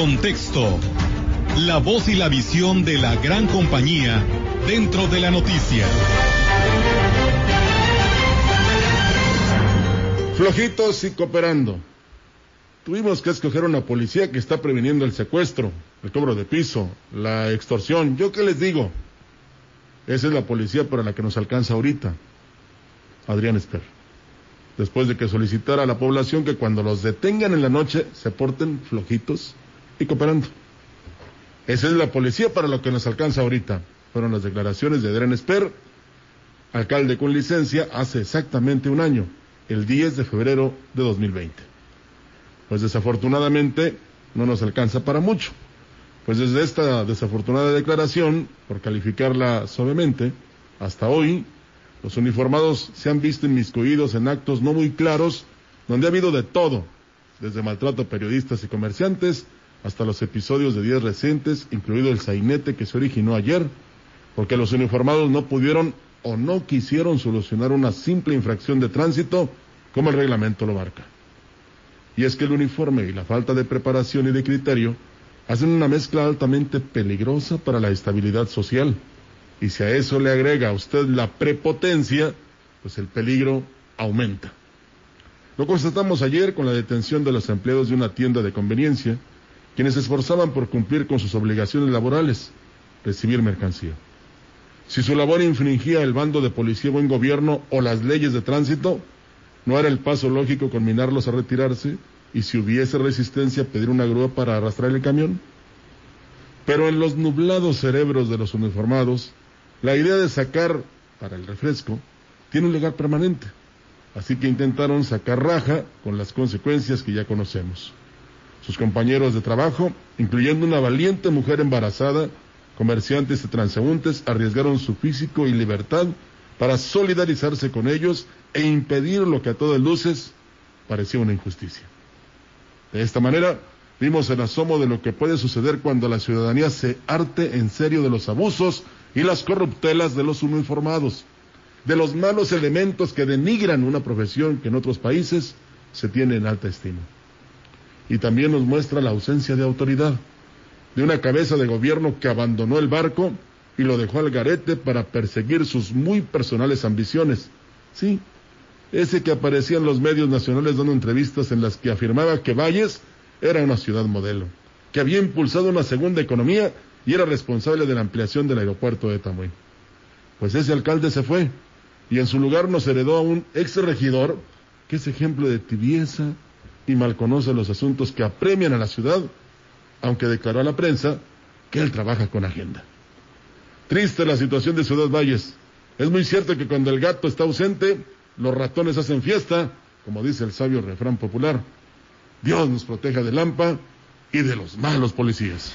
Contexto. La voz y la visión de la gran compañía dentro de la noticia. Flojitos y cooperando. Tuvimos que escoger una policía que está previniendo el secuestro, el cobro de piso, la extorsión. ¿Yo qué les digo? Esa es la policía para la que nos alcanza ahorita. Adrián Esper. Después de que solicitara a la población que cuando los detengan en la noche se porten flojitos y cooperando. Esa es la policía para lo que nos alcanza ahorita. Fueron las declaraciones de Adrián Esper, alcalde con licencia, hace exactamente un año, el 10 de febrero de 2020. Pues desafortunadamente no nos alcanza para mucho. Pues desde esta desafortunada declaración, por calificarla suavemente, hasta hoy, los uniformados se han visto inmiscuidos en actos no muy claros, donde ha habido de todo, desde maltrato a periodistas y comerciantes, hasta los episodios de días recientes, incluido el sainete que se originó ayer, porque los uniformados no pudieron o no quisieron solucionar una simple infracción de tránsito como el reglamento lo marca. Y es que el uniforme y la falta de preparación y de criterio hacen una mezcla altamente peligrosa para la estabilidad social. Y si a eso le agrega a usted la prepotencia, pues el peligro aumenta. Lo constatamos ayer con la detención de los empleados de una tienda de conveniencia, quienes se esforzaban por cumplir con sus obligaciones laborales, recibir mercancía. Si su labor infringía el bando de policía buen gobierno o las leyes de tránsito, no era el paso lógico conminarlos a retirarse y si hubiese resistencia pedir una grúa para arrastrar el camión. Pero en los nublados cerebros de los uniformados, la idea de sacar para el refresco tiene un lugar permanente. Así que intentaron sacar raja con las consecuencias que ya conocemos. Sus compañeros de trabajo, incluyendo una valiente mujer embarazada, comerciantes y transeúntes, arriesgaron su físico y libertad para solidarizarse con ellos e impedir lo que a todas luces parecía una injusticia. De esta manera, vimos el asomo de lo que puede suceder cuando la ciudadanía se arte en serio de los abusos y las corruptelas de los uniformados, de los malos elementos que denigran una profesión que en otros países se tiene en alta estima y también nos muestra la ausencia de autoridad, de una cabeza de gobierno que abandonó el barco y lo dejó al garete para perseguir sus muy personales ambiciones. Sí, ese que aparecía en los medios nacionales dando entrevistas en las que afirmaba que Valles era una ciudad modelo, que había impulsado una segunda economía y era responsable de la ampliación del aeropuerto de Tamuín. Pues ese alcalde se fue y en su lugar nos heredó a un ex regidor que es ejemplo de tibieza, y mal conoce los asuntos que apremian a la ciudad, aunque declaró a la prensa que él trabaja con agenda. Triste la situación de Ciudad Valles. Es muy cierto que cuando el gato está ausente, los ratones hacen fiesta, como dice el sabio refrán popular. Dios nos proteja de Lampa y de los malos policías.